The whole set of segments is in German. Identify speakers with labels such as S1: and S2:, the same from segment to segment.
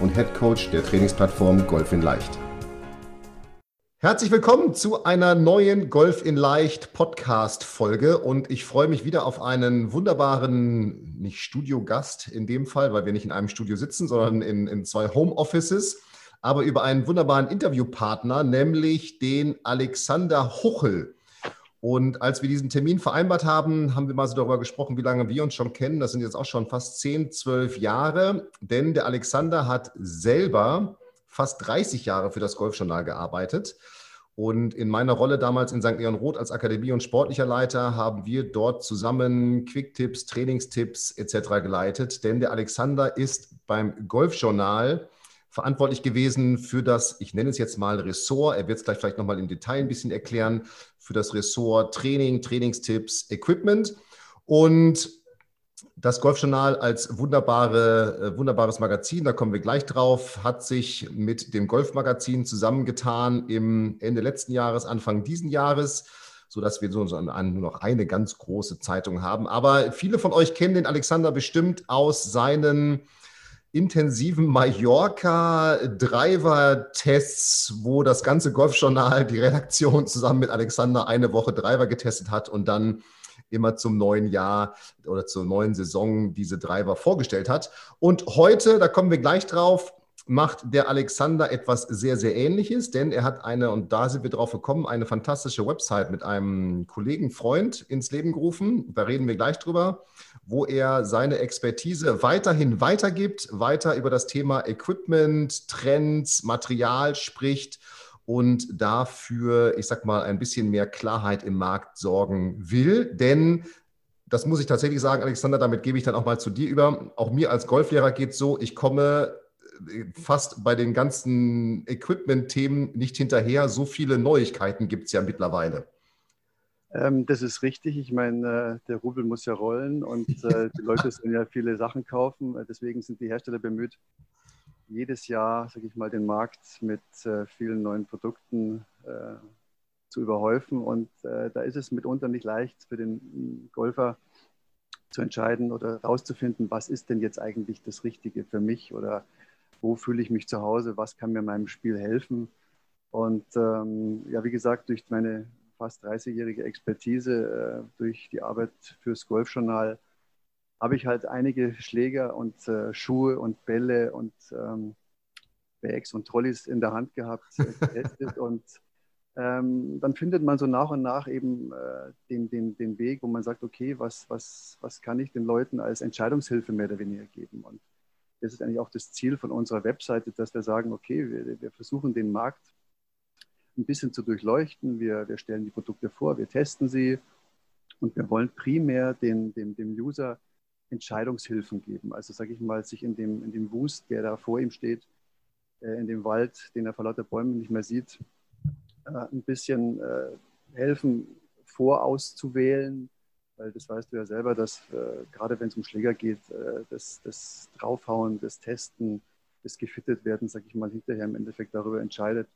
S1: und Head Coach der Trainingsplattform Golf in Leicht. Herzlich willkommen zu einer neuen Golf in Leicht Podcast Folge und ich freue mich wieder auf einen wunderbaren, nicht Studiogast in dem Fall, weil wir nicht in einem Studio sitzen, sondern in, in zwei Home Offices, aber über einen wunderbaren Interviewpartner, nämlich den Alexander Huchel. Und als wir diesen Termin vereinbart haben, haben wir mal so darüber gesprochen, wie lange wir uns schon kennen. Das sind jetzt auch schon fast 10, 12 Jahre. Denn der Alexander hat selber fast 30 Jahre für das Golfjournal gearbeitet. Und in meiner Rolle damals in St. Leon Roth als Akademie- und sportlicher Leiter haben wir dort zusammen Quicktipps, Trainingstipps etc. geleitet. Denn der Alexander ist beim Golfjournal verantwortlich gewesen für das, ich nenne es jetzt mal Ressort, er wird es gleich vielleicht nochmal im Detail ein bisschen erklären, für das Ressort Training, Trainingstipps, Equipment. Und das Golfjournal als wunderbare, äh, wunderbares Magazin, da kommen wir gleich drauf, hat sich mit dem Golfmagazin zusammengetan im Ende letzten Jahres, Anfang diesen Jahres, sodass wir so nur noch eine ganz große Zeitung haben. Aber viele von euch kennen den Alexander bestimmt aus seinen intensiven Mallorca-Driver-Tests, wo das ganze Golfjournal, die Redaktion zusammen mit Alexander eine Woche Driver getestet hat und dann immer zum neuen Jahr oder zur neuen Saison diese Driver vorgestellt hat. Und heute, da kommen wir gleich drauf, macht der Alexander etwas sehr, sehr Ähnliches, denn er hat eine, und da sind wir drauf gekommen, eine fantastische Website mit einem Kollegen, Freund ins Leben gerufen. Da reden wir gleich drüber, wo er seine Expertise weiterhin weitergibt, weiter über das Thema Equipment, Trends, Material spricht und dafür, ich sag mal, ein bisschen mehr Klarheit im Markt sorgen will. Denn das muss ich tatsächlich sagen, Alexander, damit gebe ich dann auch mal zu dir über. Auch mir als Golflehrer geht es so, ich komme fast bei den ganzen Equipment-Themen nicht hinterher. So viele Neuigkeiten gibt es ja mittlerweile.
S2: Ähm, das ist richtig. Ich meine, äh, der Rubel muss ja rollen und äh, die Leute sollen ja viele Sachen kaufen. Äh, deswegen sind die Hersteller bemüht, jedes Jahr, sage ich mal, den Markt mit äh, vielen neuen Produkten äh, zu überhäufen. Und äh, da ist es mitunter nicht leicht für den Golfer zu entscheiden oder herauszufinden, was ist denn jetzt eigentlich das Richtige für mich oder wo fühle ich mich zu Hause, was kann mir meinem Spiel helfen. Und ähm, ja, wie gesagt, durch meine fast 30-jährige Expertise, äh, durch die Arbeit fürs Golfjournal, habe ich halt einige Schläger und äh, Schuhe und Bälle und ähm, Bags und Trolleys in der Hand gehabt, äh, getestet und ähm, dann findet man so nach und nach eben äh, den, den, den Weg, wo man sagt, okay, was, was, was kann ich den Leuten als Entscheidungshilfe mehr oder weniger geben? Und das ist eigentlich auch das Ziel von unserer Webseite, dass wir sagen, okay, wir, wir versuchen den Markt ein bisschen zu durchleuchten. Wir, wir stellen die Produkte vor, wir testen sie und wir wollen primär den, dem, dem User Entscheidungshilfen geben. Also sage ich mal, sich in dem, in dem Wust, der da vor ihm steht, äh, in dem Wald, den er vor lauter Bäumen nicht mehr sieht, äh, ein bisschen äh, helfen, vorauszuwählen, weil das weißt du ja selber, dass äh, gerade wenn es um Schläger geht, äh, das, das Draufhauen, das Testen, das gefittet werden, sage ich mal, hinterher im Endeffekt darüber entscheidet,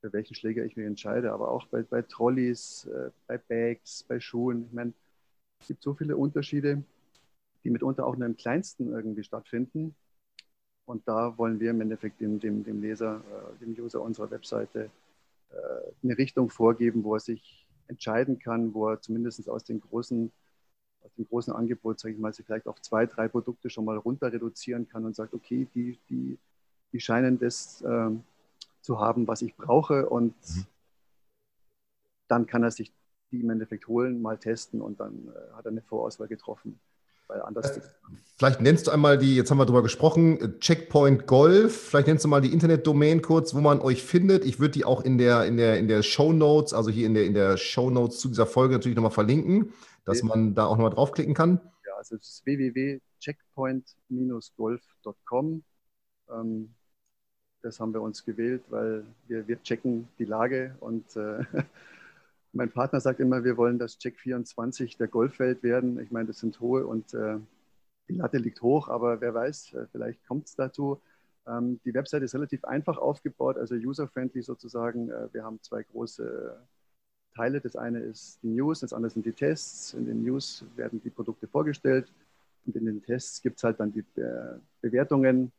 S2: für welchen Schläger ich mich entscheide. Aber auch bei, bei Trolleys, äh, bei Bags, bei Schuhen. Ich meine, es gibt so viele Unterschiede, die mitunter auch nur im Kleinsten irgendwie stattfinden. Und da wollen wir im Endeffekt dem, dem, dem Leser, äh, dem User unserer Webseite äh, eine Richtung vorgeben, wo er sich entscheiden kann, wo er zumindest aus dem großen, aus dem großen Angebot, sage ich mal, sich vielleicht auf zwei, drei Produkte schon mal runter reduzieren kann und sagt, okay, die, die, die scheinen das äh, zu haben, was ich brauche und mhm. dann kann er sich die im Endeffekt holen, mal testen und dann äh, hat er eine Vorauswahl getroffen weil anders. Äh,
S1: vielleicht nennst du einmal die, jetzt haben wir darüber gesprochen, Checkpoint Golf. Vielleicht nennst du mal die Internetdomain kurz, wo man euch findet. Ich würde die auch in der, in der, in der Show Notes, also hier in der, in der Show Notes zu dieser Folge natürlich nochmal verlinken, dass man da auch nochmal draufklicken kann.
S2: Ja, also es ist www.checkpoint-golf.com. Ähm, Das haben wir uns gewählt, weil wir, wir checken die Lage und äh, mein Partner sagt immer, wir wollen das Check 24 der Golfwelt werden. Ich meine, das sind hohe und äh, die Latte liegt hoch, aber wer weiß, äh, vielleicht kommt es dazu. Ähm, die Website ist relativ einfach aufgebaut, also user-friendly sozusagen. Äh, wir haben zwei große Teile. Das eine ist die News, das andere sind die Tests. In den News werden die Produkte vorgestellt und in den Tests gibt es halt dann die äh, Bewertungen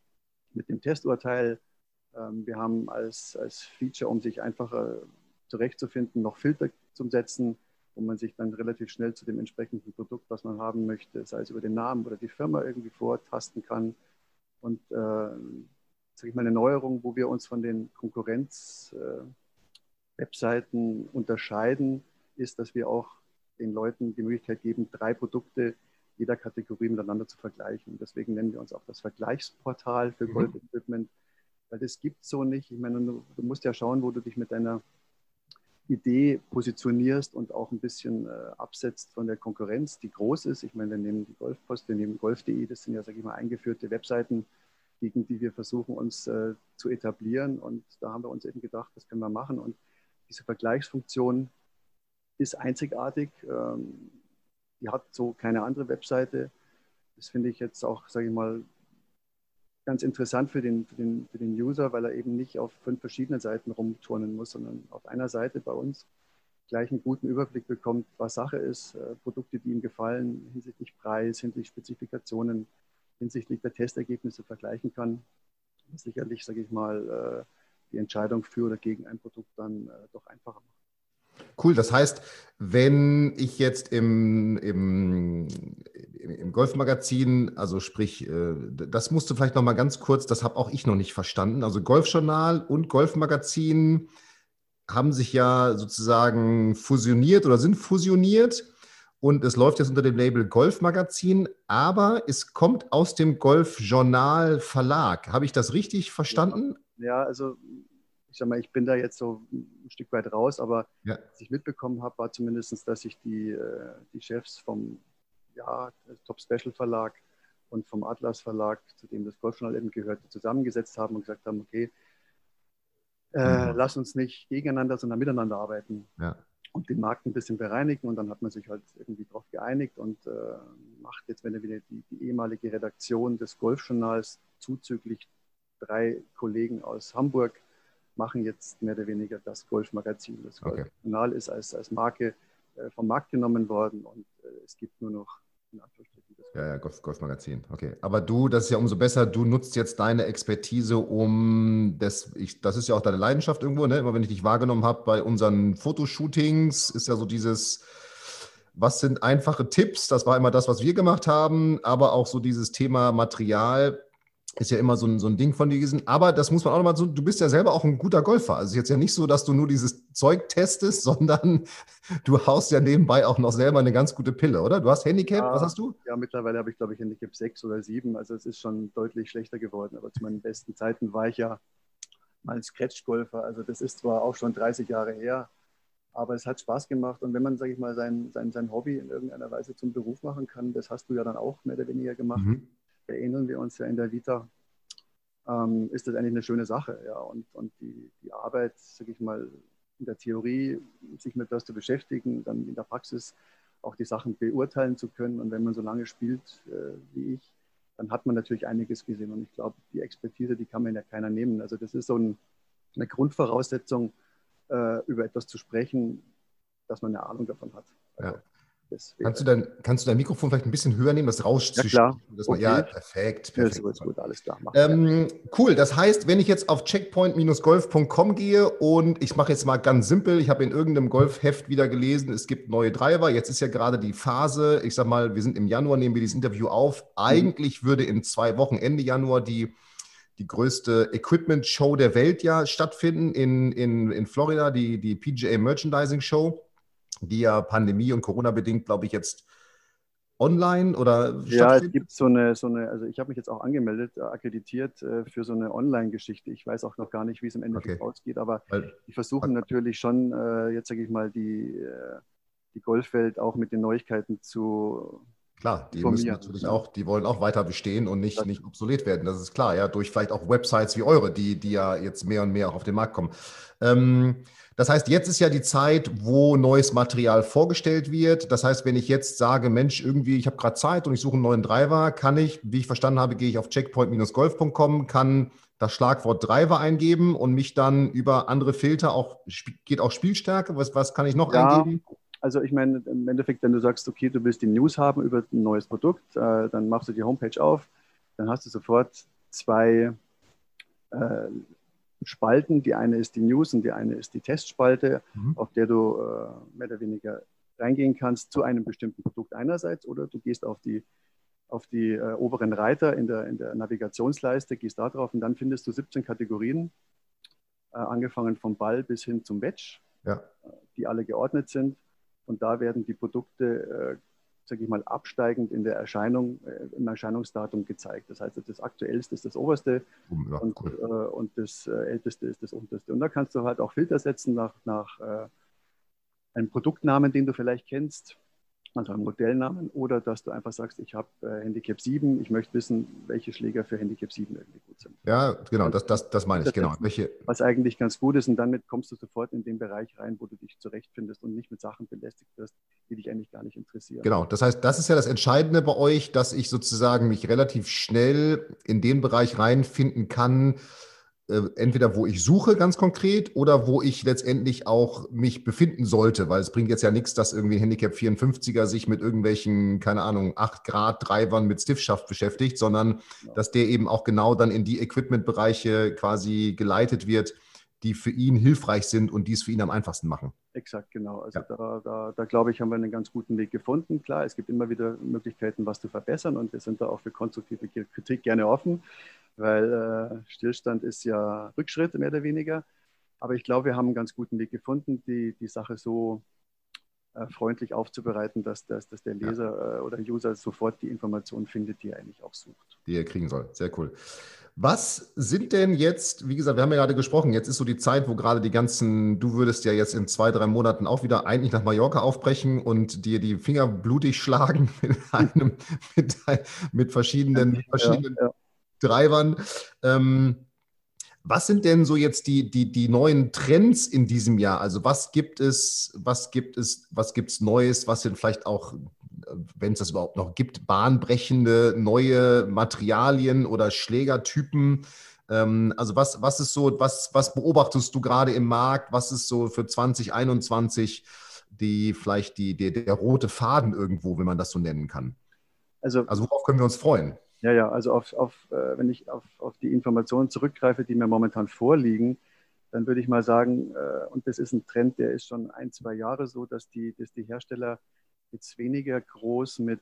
S2: mit dem Testurteil. Ähm, wir haben als, als Feature, um sich einfacher zurechtzufinden, noch Filter zum Setzen, wo man sich dann relativ schnell zu dem entsprechenden Produkt, was man haben möchte, sei es über den Namen oder die Firma irgendwie vortasten kann. Und äh, sage ich mal eine Neuerung, wo wir uns von den Konkurrenz-Webseiten äh, unterscheiden, ist, dass wir auch den Leuten die Möglichkeit geben, drei Produkte jeder Kategorie miteinander zu vergleichen. Deswegen nennen wir uns auch das Vergleichsportal für mhm. Weil das gibt es so nicht. Ich meine, du, du, musst ja schauen, wo du dich mit deiner Idee positionierst und auch ein bisschen äh, absetzt von der Konkurrenz, die groß ist. Ich meine, wir nehmen die Golfpost, wir nehmen golf.de, das sind ja, sage ich mal, eingeführte Webseiten, gegen die wir versuchen, uns äh, zu etablieren. Und da haben wir uns eben gedacht, das können wir machen. Und diese Vergleichsfunktion ist einzigartig. Ähm, die hat so keine andere Webseite. Das finde ich jetzt auch, sage ich mal, ganz interessant für den, für, den, für den User, weil er eben nicht auf fünf verschiedenen Seiten rumturnen muss, sondern auf einer Seite bei uns gleich einen guten Überblick bekommt, was Sache ist, äh, Produkte, die ihm gefallen, hinsichtlich Preis, hinsichtlich Spezifikationen, hinsichtlich der Testergebnisse vergleichen kann. Sicherlich, sage ich mal, äh, die Entscheidung für oder gegen ein Produkt dann äh, doch einfacher macht.
S1: Cool, das heißt, wenn ich jetzt im, im, im Golfmagazin, also sprich, äh, das musst du vielleicht noch mal ganz kurz, das habe auch ich noch nicht verstanden. Also Golfjournal und Golfmagazin haben sich ja sozusagen fusioniert oder sind fusioniert und es läuft jetzt unter dem Label Golfmagazin, aber es kommt aus dem Golfjournal Verlag. Habe ich das richtig verstanden?
S2: Ja, also ich sag mal, ich bin da jetzt so ein Stück weit raus, aber ja. was ich mitbekommen habe, war zumindest, dass sich die, äh, die Chefs vom ja, Top Special Verlag und vom Atlas Verlag, zu dem das Golfjournal eben gehört, zusammengesetzt haben und gesagt haben, okay, äh, mhm. lass uns nicht gegeneinander, sondern miteinander arbeiten. Ja. Und den Markt ein bisschen bereinigen und dann hat man sich halt irgendwie darauf geeinigt und äh, macht jetzt, wenn er wieder die, die ehemalige Redaktion des Golfjournals zuzüglich drei Kollegen aus Hamburg machen jetzt mehr oder weniger das Golfmagazin. Das okay. Golfjournal ist als, als Marke äh, vom Markt genommen worden und es gibt nur noch in Anführungsstrichen das
S1: ja, ja, Golf, Golfmagazin. Okay. Aber du, das ist ja umso besser, du nutzt jetzt deine Expertise, um das, ich, das ist ja auch deine Leidenschaft irgendwo, ne? Immer wenn ich dich wahrgenommen habe bei unseren Fotoshootings, ist ja so dieses, was sind einfache Tipps? Das war immer das, was wir gemacht haben, aber auch so dieses Thema Material ist ja immer so ein, so ein Ding von diesen. Aber das muss man auch nochmal so, du bist ja selber auch ein guter Golfer. Also jetzt ja nicht so, dass du nur dieses Zeug testest, sondern du haust ja nebenbei auch noch selber eine ganz gute Pille, oder? Du hast Handicap, ja, was hast du?
S2: Ja, mittlerweile habe ich, glaube ich, Handicap 6 oder 7. Also es ist schon deutlich schlechter geworden. Aber zu meinen besten Zeiten war ich ja mal ein Scratch-Golfer. Also das ist zwar auch schon 30 Jahre her, aber es hat Spaß gemacht. Und wenn man, sage ich mal, sein, sein, sein Hobby in irgendeiner Weise zum Beruf machen kann, das hast du ja dann auch mehr oder weniger gemacht. Mhm erinnern wir uns ja in der Vita, ähm, ist das eigentlich eine schöne Sache. Ja? Und, und die, die Arbeit, sage ich mal, in der Theorie, sich mit das zu beschäftigen, dann in der Praxis auch die Sachen beurteilen zu können. Und wenn man so lange spielt äh, wie ich, dann hat man natürlich einiges gesehen. Und ich glaube, die Expertise, die kann man ja keiner nehmen. Also das ist so ein, eine Grundvoraussetzung, äh, über etwas zu sprechen, dass man eine Ahnung davon hat.
S1: Also, ja. Kannst du, dein, kannst du dein Mikrofon vielleicht ein bisschen höher nehmen, das rauscht
S2: ja, klar.
S1: Okay. ja, perfekt. perfekt.
S2: Ja, gut, alles klar.
S1: Ähm, cool, das heißt, wenn ich jetzt auf checkpoint-golf.com gehe und ich mache jetzt mal ganz simpel, ich habe in irgendeinem Golfheft wieder gelesen, es gibt neue Driver, jetzt ist ja gerade die Phase, ich sag mal, wir sind im Januar, nehmen wir dieses Interview auf. Eigentlich mhm. würde in zwei Wochen, Ende Januar, die die größte Equipment-Show der Welt ja stattfinden in, in, in Florida, die, die PGA Merchandising Show die ja Pandemie und Corona bedingt, glaube ich, jetzt online oder
S2: Ja, es gibt so eine, so eine also ich habe mich jetzt auch angemeldet, äh, akkreditiert äh, für so eine Online-Geschichte. Ich weiß auch noch gar nicht, wie es im Endeffekt okay. ausgeht, aber Weil, die versuchen natürlich schon, äh, jetzt sage ich mal, die, die Golfwelt auch mit den Neuigkeiten zu
S1: Klar, die müssen natürlich auch, die wollen auch weiter bestehen und nicht, nicht obsolet werden. Das ist klar, ja, durch vielleicht auch Websites wie eure, die, die ja jetzt mehr und mehr auch auf den Markt kommen. Ähm, das heißt, jetzt ist ja die Zeit, wo neues Material vorgestellt wird. Das heißt, wenn ich jetzt sage, Mensch, irgendwie, ich habe gerade Zeit und ich suche einen neuen Driver, kann ich, wie ich verstanden habe, gehe ich auf checkpoint-golf.com, kann das Schlagwort Driver eingeben und mich dann über andere Filter auch, geht auch Spielstärke, was, was kann ich noch ja, eingeben?
S2: Also ich meine, im Endeffekt, wenn du sagst, okay, du willst die News haben über ein neues Produkt, äh, dann machst du die Homepage auf, dann hast du sofort zwei äh, Spalten. Die eine ist die News und die eine ist die Testspalte, mhm. auf der du äh, mehr oder weniger reingehen kannst zu einem bestimmten Produkt einerseits oder du gehst auf die, auf die äh, oberen Reiter in der, in der Navigationsleiste, gehst da drauf und dann findest du 17 Kategorien, äh, angefangen vom Ball bis hin zum Wedge, ja. die alle geordnet sind. Und da werden die Produkte, äh, sage ich mal, absteigend in der Erscheinung, äh, im Erscheinungsdatum gezeigt. Das heißt, das Aktuellste ist das Oberste ja, und, cool. äh, und das äh, Älteste ist das Unterste. Und da kannst du halt auch Filter setzen nach, nach äh, einem Produktnamen, den du vielleicht kennst also einen Modellnamen, oder dass du einfach sagst, ich habe äh, Handicap 7, ich möchte wissen, welche Schläger für Handicap 7 irgendwie gut sind.
S1: Ja, genau, das, das, das meine ich, genau.
S2: Welche? Was eigentlich ganz gut ist und damit kommst du sofort in den Bereich rein, wo du dich zurechtfindest und nicht mit Sachen belästigt wirst, die dich eigentlich gar nicht interessieren.
S1: Genau, das heißt, das ist ja das Entscheidende bei euch, dass ich sozusagen mich relativ schnell in den Bereich reinfinden kann, äh, entweder wo ich suche ganz konkret oder wo ich letztendlich auch mich befinden sollte, weil es bringt jetzt ja nichts, dass irgendwie ein Handicap 54er sich mit irgendwelchen, keine Ahnung, 8 Grad Treibern mit Stiffschaft beschäftigt, sondern ja. dass der eben auch genau dann in die Equipment-Bereiche quasi geleitet wird, die für ihn hilfreich sind und die es für ihn am einfachsten machen.
S2: Exakt, genau. Also ja. da, da, da glaube ich, haben wir einen ganz guten Weg gefunden. Klar, es gibt immer wieder Möglichkeiten, was zu verbessern und wir sind da auch für konstruktive Kritik gerne offen weil äh, Stillstand ist ja Rückschritt mehr oder weniger. Aber ich glaube, wir haben einen ganz guten Weg gefunden, die, die Sache so äh, freundlich aufzubereiten, dass, dass, dass der Leser ja. äh, oder User sofort die Informationen findet, die er eigentlich auch sucht.
S1: Die er kriegen soll. Sehr cool. Was sind denn jetzt, wie gesagt, wir haben ja gerade gesprochen, jetzt ist so die Zeit, wo gerade die ganzen, du würdest ja jetzt in zwei, drei Monaten auch wieder eigentlich nach Mallorca aufbrechen und dir die Finger blutig schlagen mit einem, mit, mit verschiedenen, verschiedenen ja, ja. Treibern. Ähm, was sind denn so jetzt die, die, die neuen Trends in diesem Jahr? Also was gibt es, was gibt es, was gibt es Neues, was sind vielleicht auch, wenn es das überhaupt noch gibt, bahnbrechende neue Materialien oder Schlägertypen? Ähm, also was, was ist so, was, was beobachtest du gerade im Markt? Was ist so für 2021 die vielleicht die, die, der rote Faden irgendwo, wenn man das so nennen kann? Also, also worauf können wir uns freuen?
S2: Ja, ja, also auf, auf, äh, wenn ich auf, auf die Informationen zurückgreife, die mir momentan vorliegen, dann würde ich mal sagen, äh, und das ist ein Trend, der ist schon ein, zwei Jahre so, dass die, dass die Hersteller jetzt weniger groß mit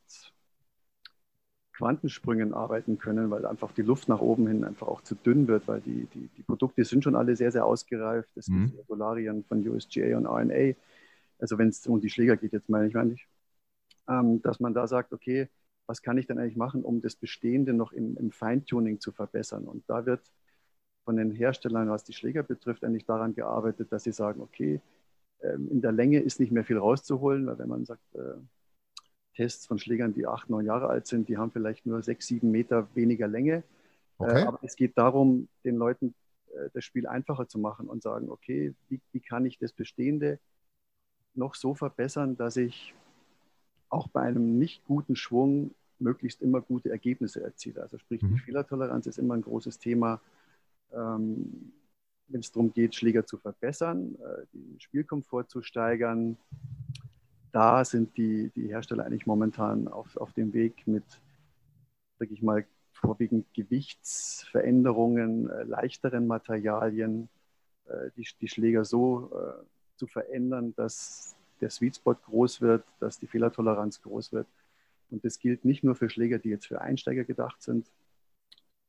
S2: Quantensprüngen arbeiten können, weil einfach die Luft nach oben hin einfach auch zu dünn wird, weil die, die, die Produkte sind schon alle sehr, sehr ausgereift. Es mhm. gibt Solarien von USGA und RNA, also wenn es um die Schläger geht, jetzt meine ich nicht, ähm, dass man da sagt, okay, was kann ich denn eigentlich machen, um das Bestehende noch im, im Feintuning zu verbessern. Und da wird von den Herstellern, was die Schläger betrifft, eigentlich daran gearbeitet, dass sie sagen, okay, ähm, in der Länge ist nicht mehr viel rauszuholen, weil wenn man sagt, äh, Tests von Schlägern, die acht, neun Jahre alt sind, die haben vielleicht nur sechs, sieben Meter weniger Länge. Äh, okay. aber es geht darum, den Leuten äh, das Spiel einfacher zu machen und sagen, okay, wie, wie kann ich das Bestehende noch so verbessern, dass ich auch bei einem nicht guten Schwung möglichst immer gute Ergebnisse erziele. Also sprich, mhm. die Fehlertoleranz ist immer ein großes Thema, ähm, wenn es darum geht, Schläger zu verbessern, äh, den Spielkomfort zu steigern. Da sind die, die Hersteller eigentlich momentan auf, auf dem Weg mit, sage ich mal, vorwiegend Gewichtsveränderungen, äh, leichteren Materialien, äh, die, die Schläger so äh, zu verändern, dass der Sweet Spot groß wird, dass die Fehlertoleranz groß wird. Und das gilt nicht nur für Schläger, die jetzt für Einsteiger gedacht sind,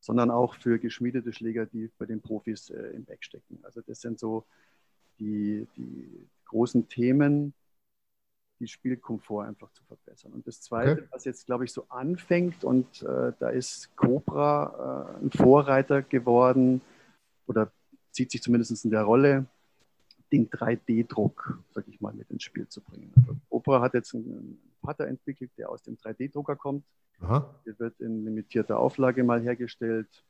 S2: sondern auch für geschmiedete Schläger, die bei den Profis äh, im Back stecken. Also das sind so die, die großen Themen, die Spielkomfort einfach zu verbessern. Und das Zweite, okay. was jetzt, glaube ich, so anfängt, und äh, da ist Cobra äh, ein Vorreiter geworden oder zieht sich zumindest in der Rolle, den 3D-Druck, sag ich mal, mit ins Spiel zu bringen. Also Opera hat jetzt ein Putter entwickelt, der aus dem 3D-Drucker kommt. Aha. Der wird in limitierter Auflage mal hergestellt.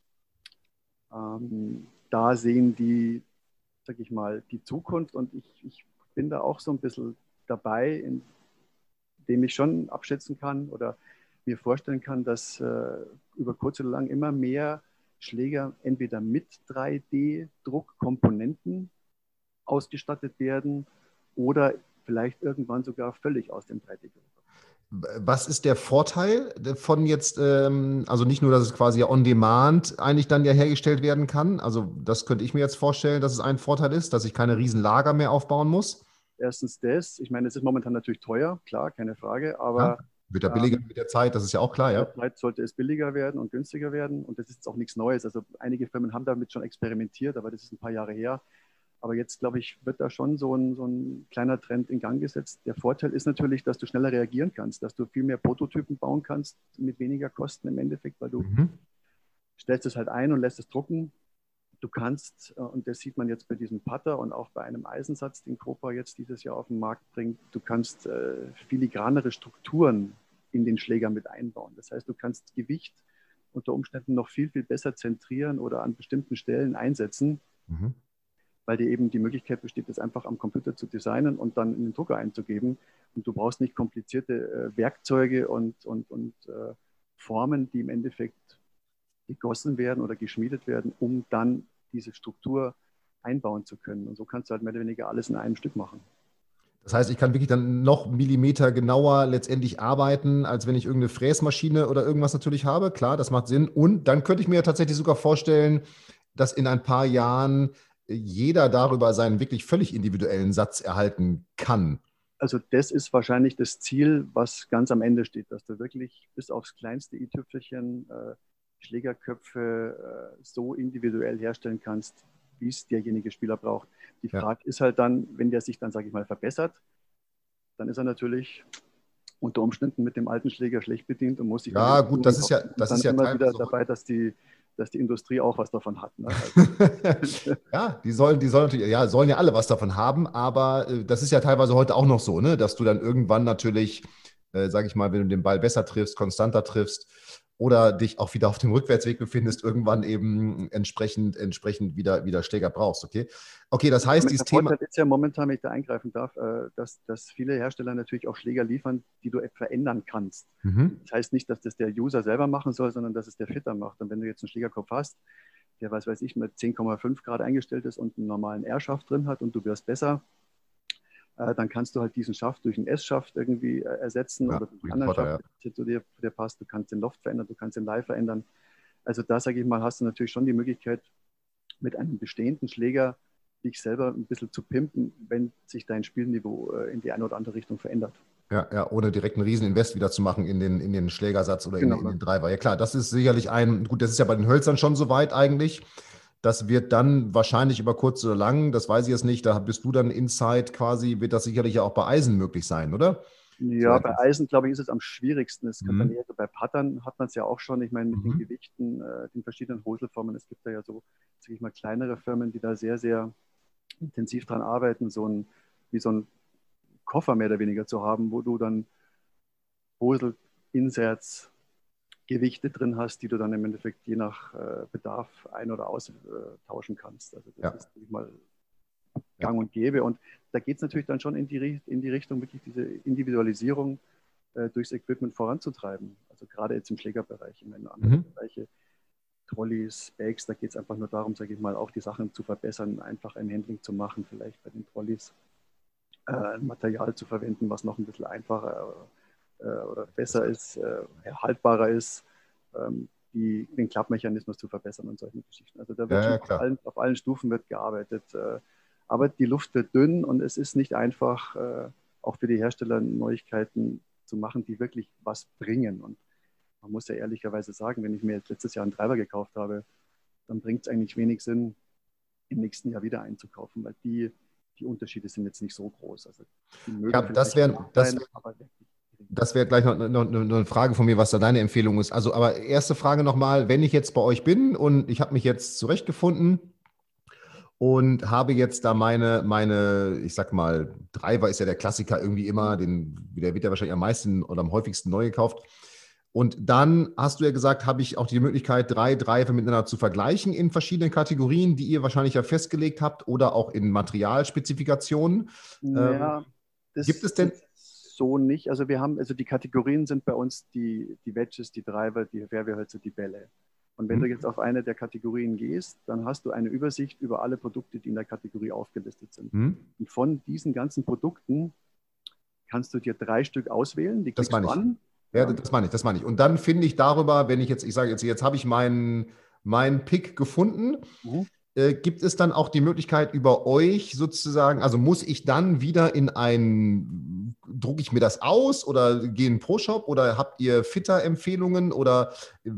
S2: Ähm, da sehen die, sag ich mal, die Zukunft und ich, ich bin da auch so ein bisschen dabei, indem ich schon abschätzen kann oder mir vorstellen kann, dass äh, über kurz oder lang immer mehr Schläger entweder mit 3D-Druckkomponenten ausgestattet werden oder vielleicht irgendwann sogar völlig aus dem 3D-Druck.
S1: Was ist der Vorteil von jetzt, ähm, also nicht nur, dass es quasi on demand eigentlich dann ja hergestellt werden kann, also das könnte ich mir jetzt vorstellen, dass es ein Vorteil ist, dass ich keine riesen Lager mehr aufbauen muss.
S2: Erstens das, ich meine, es ist momentan natürlich teuer, klar, keine Frage, aber ja,
S1: wird ja billiger ähm, mit der Zeit, das ist ja auch klar, ja.
S2: Mit der Zeit sollte es billiger werden und günstiger werden und das ist auch nichts Neues. Also einige Firmen haben damit schon experimentiert, aber das ist ein paar Jahre her. Aber jetzt, glaube ich, wird da schon so ein, so ein kleiner Trend in Gang gesetzt. Der Vorteil ist natürlich, dass du schneller reagieren kannst, dass du viel mehr Prototypen bauen kannst mit weniger Kosten im Endeffekt, weil du mhm. stellst es halt ein und lässt es drucken. Du kannst, äh, und das sieht man jetzt bei diesem Putter und auch bei einem Eisensatz, den Copa jetzt dieses Jahr auf den Markt bringt, du kannst äh, filigranere Strukturen in den Schläger mit einbauen. Das heißt, du kannst Gewicht unter Umständen noch viel, viel besser zentrieren oder an bestimmten Stellen einsetzen. Mhm weil dir eben die Möglichkeit besteht, das einfach am Computer zu designen und dann in den Drucker einzugeben. Und du brauchst nicht komplizierte äh, Werkzeuge und, und, und äh, Formen, die im Endeffekt gegossen werden oder geschmiedet werden, um dann diese Struktur einbauen zu können. Und so kannst du halt mehr oder weniger alles in einem Stück machen.
S1: Das heißt, ich kann wirklich dann noch Millimeter genauer letztendlich arbeiten, als wenn ich irgendeine Fräsmaschine oder irgendwas natürlich habe. Klar, das macht Sinn. Und dann könnte ich mir tatsächlich sogar vorstellen, dass in ein paar Jahren jeder darüber seinen wirklich völlig individuellen Satz erhalten kann.
S2: Also das ist wahrscheinlich das Ziel, was ganz am Ende steht, dass du wirklich bis aufs kleinste i-Tüpfelchen äh, Schlägerköpfe äh, so individuell herstellen kannst, wie es derjenige Spieler braucht. Die Frage ja. ist halt dann, wenn der sich dann, sage ich mal, verbessert, dann ist er natürlich unter Umständen mit dem alten Schläger schlecht bedient und muss sich
S1: ja gut, das ist ja das ist ja
S2: immer wieder dabei, dass die dass die Industrie auch was davon hat. Ne?
S1: Also. ja, die sollen, die sollen natürlich, ja, sollen ja alle was davon haben, aber äh, das ist ja teilweise heute auch noch so, ne, dass du dann irgendwann natürlich, äh, sage ich mal, wenn du den Ball besser triffst, konstanter triffst, oder dich auch wieder auf dem Rückwärtsweg befindest, irgendwann eben entsprechend, entsprechend wieder, wieder Schläger brauchst. Okay, okay das heißt, dieses Thema.
S2: ist ja momentan, wenn ich da eingreifen darf, äh, dass, dass viele Hersteller natürlich auch Schläger liefern, die du verändern kannst. Mhm. Das heißt nicht, dass das der User selber machen soll, sondern dass es der Fitter macht. Und wenn du jetzt einen Schlägerkopf hast, der, was weiß ich, mit 10,5 Grad eingestellt ist und einen normalen R-Schaft drin hat und du wirst besser, dann kannst du halt diesen Schaft durch einen S-Schaft irgendwie äh, ersetzen ja, oder durch einen anderen Potter, Schaft, der zu dir, dir passt. Du kannst den Loft verändern, du kannst den Leih verändern. Also da, sage ich mal, hast du natürlich schon die Möglichkeit, mit einem bestehenden Schläger dich selber ein bisschen zu pimpen, wenn sich dein Spielniveau äh, in die eine oder andere Richtung verändert.
S1: Ja, ja, ohne direkt einen Rieseninvest wieder zu machen in den, in den Schlägersatz oder genau. in, in, den Driver. Ja klar, das ist sicherlich ein, gut, das ist ja bei den Hölzern schon so weit eigentlich. Das wird dann wahrscheinlich über kurz oder lang, das weiß ich jetzt nicht, da bist du dann Inside quasi, wird das sicherlich ja auch bei Eisen möglich sein, oder?
S2: Ja, bei Eisen, glaube ich, ist es am schwierigsten. Es mhm. eher, so bei Pattern hat man es ja auch schon, ich meine, mit mhm. den Gewichten, äh, den verschiedenen Hoselformen. Es gibt da ja so, sage ich mal, kleinere Firmen, die da sehr, sehr intensiv dran arbeiten, so ein, wie so ein Koffer mehr oder weniger zu haben, wo du dann Hosel, Inserts, Gewichte drin hast, die du dann im Endeffekt je nach äh, Bedarf ein- oder austauschen kannst. Also das ja. ist mal gang und gäbe. Und da geht es natürlich dann schon in die, in die Richtung, wirklich diese Individualisierung äh, durchs Equipment voranzutreiben. Also gerade jetzt im Schlägerbereich, in anderen mhm. Bereiche, Trolleys, Bags, da geht es einfach nur darum, sage ich mal, auch die Sachen zu verbessern, einfach ein Handling zu machen, vielleicht bei den Trolleys äh, ein Material zu verwenden, was noch ein bisschen einfacher äh, oder besser ist, äh, haltbarer ist, ähm, die, den Klappmechanismus zu verbessern und solche Geschichten. Also da wird ja, ja, auf, allen, auf, allen, Stufen wird gearbeitet. aber die Luft wird dünn und es ist nicht einfach, auch für die Hersteller Neuigkeiten zu machen, die wirklich was bringen. Und man muss ja ehrlicherweise sagen, wenn ich mir jetzt letztes Jahr einen Treiber gekauft habe, dann bringt es eigentlich wenig Sinn, im nächsten Jahr wieder einzukaufen, weil die, die Unterschiede sind jetzt nicht so groß. Also
S1: ja, das wäre das, das wäre gleich noch, noch, noch, eine Frage von mir, was da deine Empfehlung ist. Also, aber erste Frage nochmal, wenn ich jetzt bei euch bin und ich habe mich jetzt zurechtgefunden und habe jetzt da meine, meine, ich sag mal, Driver ist ja der Klassiker irgendwie immer, den, der wird ja wahrscheinlich am meisten oder am häufigsten neu gekauft. Und dann hast du ja gesagt, habe ich auch die Möglichkeit, drei Driver miteinander zu vergleichen in verschiedenen Kategorien, die ihr wahrscheinlich ja festgelegt habt oder auch in Materialspezifikationen.
S2: Ja, ähm, gibt es denn so nicht? Also wir haben, also die Kategorien sind bei uns die, die Wedges, die Driver, die Fairwayhölzer, die Bälle. Und wenn mhm. du jetzt auf eine der Kategorien gehst, dann hast du eine Übersicht über alle Produkte, die in der Kategorie aufgelistet sind. Mhm. Und von diesen ganzen Produkten kannst du dir drei Stück auswählen.
S1: Die das meine ich. An. Ja, das meine ich, das meine ich. Und dann finde ich darüber, wenn ich jetzt, ich sage jetzt, jetzt habe ich meinen, meinen Pick gefunden. Mhm. Äh, gibt es dann auch die Möglichkeit über euch sozusagen, also muss ich dann wieder in ein drucke ich mir das aus oder gehe in Pro-Shop oder habt ihr Fitter-Empfehlungen oder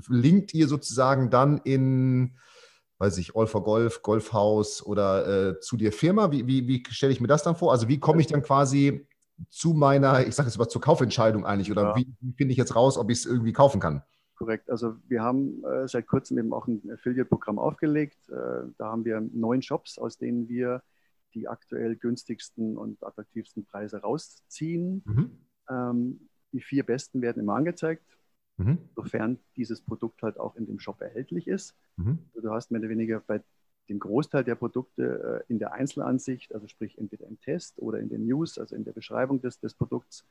S1: linkt ihr sozusagen dann in, weiß ich, All for Golf, Golfhaus oder äh, zu der Firma? Wie, wie, wie stelle ich mir das dann vor? Also wie komme ich dann quasi zu meiner, ich sage jetzt mal zur Kaufentscheidung eigentlich oder ja. wie, wie finde ich jetzt raus, ob ich es irgendwie kaufen kann?
S2: Korrekt. Also wir haben äh, seit kurzem eben auch ein Affiliate-Programm aufgelegt. Äh, da haben wir neun Shops, aus denen wir die aktuell günstigsten und attraktivsten Preise rausziehen. Mhm. Ähm, die vier besten werden immer angezeigt, mhm. sofern dieses Produkt halt auch in dem Shop erhältlich ist. Mhm. Also du hast mehr oder weniger bei dem Großteil der Produkte äh, in der Einzelansicht, also sprich entweder im Test oder in den News, also in der Beschreibung des, des Produkts,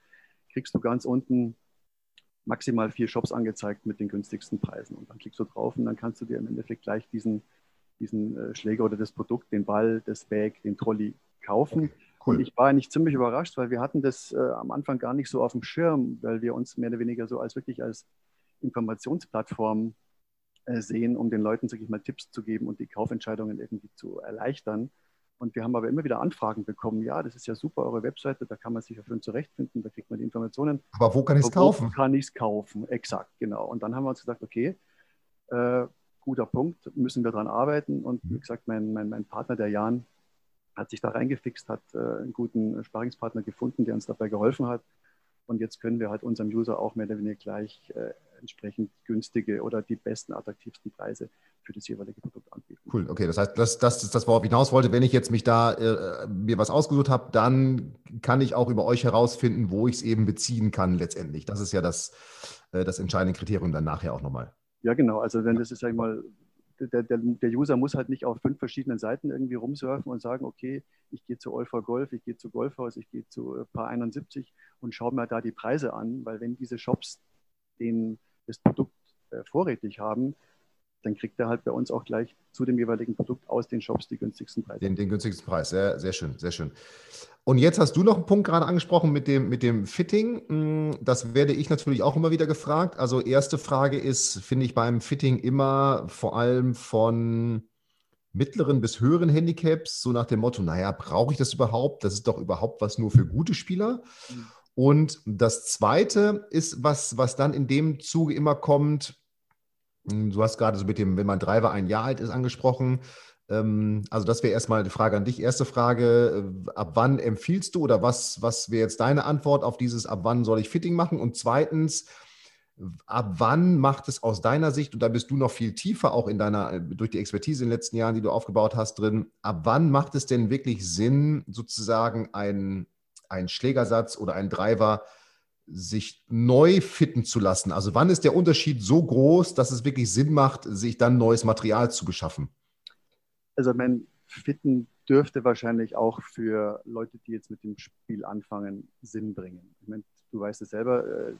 S2: kriegst du ganz unten maximal vier Shops angezeigt mit den günstigsten Preisen. Und dann klickst du drauf und dann kannst du dir im Endeffekt gleich diesen diesen äh, Schläger oder das Produkt, den Ball, das Bag, den Trolley kaufen. Okay, cool. Und ich war eigentlich ziemlich überrascht, weil wir hatten das äh, am Anfang gar nicht so auf dem Schirm, weil wir uns mehr oder weniger so als wirklich als Informationsplattform äh, sehen, um den Leuten, sage ich mal, Tipps zu geben und die Kaufentscheidungen irgendwie zu erleichtern. Und wir haben aber immer wieder Anfragen bekommen, ja, das ist ja super, eure Webseite, da kann man sich ja für zurechtfinden, da kriegt man die Informationen.
S1: Aber wo kann ich es kaufen? Wo
S2: kann ich es kaufen, exakt, genau. Und dann haben wir uns gesagt, okay, äh, guter Punkt, müssen wir daran arbeiten. Und wie mhm. gesagt, mein, mein, mein Partner, der Jan, hat sich da reingefixt, hat äh, einen guten Sparingspartner gefunden, der uns dabei geholfen hat. Und jetzt können wir halt unserem User auch mehr oder weniger gleich äh, entsprechend günstige oder die besten, attraktivsten Preise für das jeweilige Produkt anbieten.
S1: Cool, okay. Das heißt, das, das ist das, worauf ich hinaus wollte. Wenn ich jetzt mich da äh, mir was ausgesucht habe, dann kann ich auch über euch herausfinden, wo ich es eben beziehen kann letztendlich. Das ist ja das, äh, das entscheidende Kriterium dann nachher auch nochmal.
S2: Ja, genau. Also wenn das ist, sag ich mal, der, der, der, User muss halt nicht auf fünf verschiedenen Seiten irgendwie rumsurfen und sagen, okay, ich gehe zu Olfa Golf, ich gehe zu Golfhaus, ich gehe zu äh, Paar 71 und schaue mir da die Preise an, weil wenn diese Shops den, das Produkt äh, vorrätig haben, dann kriegt er halt bei uns auch gleich zu dem jeweiligen Produkt aus den Shops die günstigsten Preise.
S1: Den, den günstigsten Preis, sehr, sehr schön, sehr schön. Und jetzt hast du noch einen Punkt gerade angesprochen mit dem, mit dem Fitting. Hm, das werde ich natürlich auch immer wieder gefragt. Also erste Frage ist, finde ich beim Fitting immer vor allem von mittleren bis höheren Handicaps, so nach dem Motto, naja, brauche ich das überhaupt? Das ist doch überhaupt was nur für gute Spieler. Mhm. Und das Zweite ist, was, was dann in dem Zuge immer kommt, du hast gerade so mit dem, wenn mein Driver ein Jahr alt ist, angesprochen. Ähm, also das wäre erstmal eine Frage an dich. Erste Frage, äh, ab wann empfiehlst du oder was, was wäre jetzt deine Antwort auf dieses, ab wann soll ich Fitting machen? Und zweitens, ab wann macht es aus deiner Sicht, und da bist du noch viel tiefer auch in deiner, äh, durch die Expertise in den letzten Jahren, die du aufgebaut hast, drin, ab wann macht es denn wirklich Sinn, sozusagen einen Schlägersatz oder einen Driver sich neu fitten zu lassen? Also wann ist der Unterschied so groß, dass es wirklich Sinn macht, sich dann neues Material zu beschaffen?
S2: Also mein Fitten dürfte wahrscheinlich auch für Leute, die jetzt mit dem Spiel anfangen, Sinn bringen. Ich meine, du weißt es selber, äh,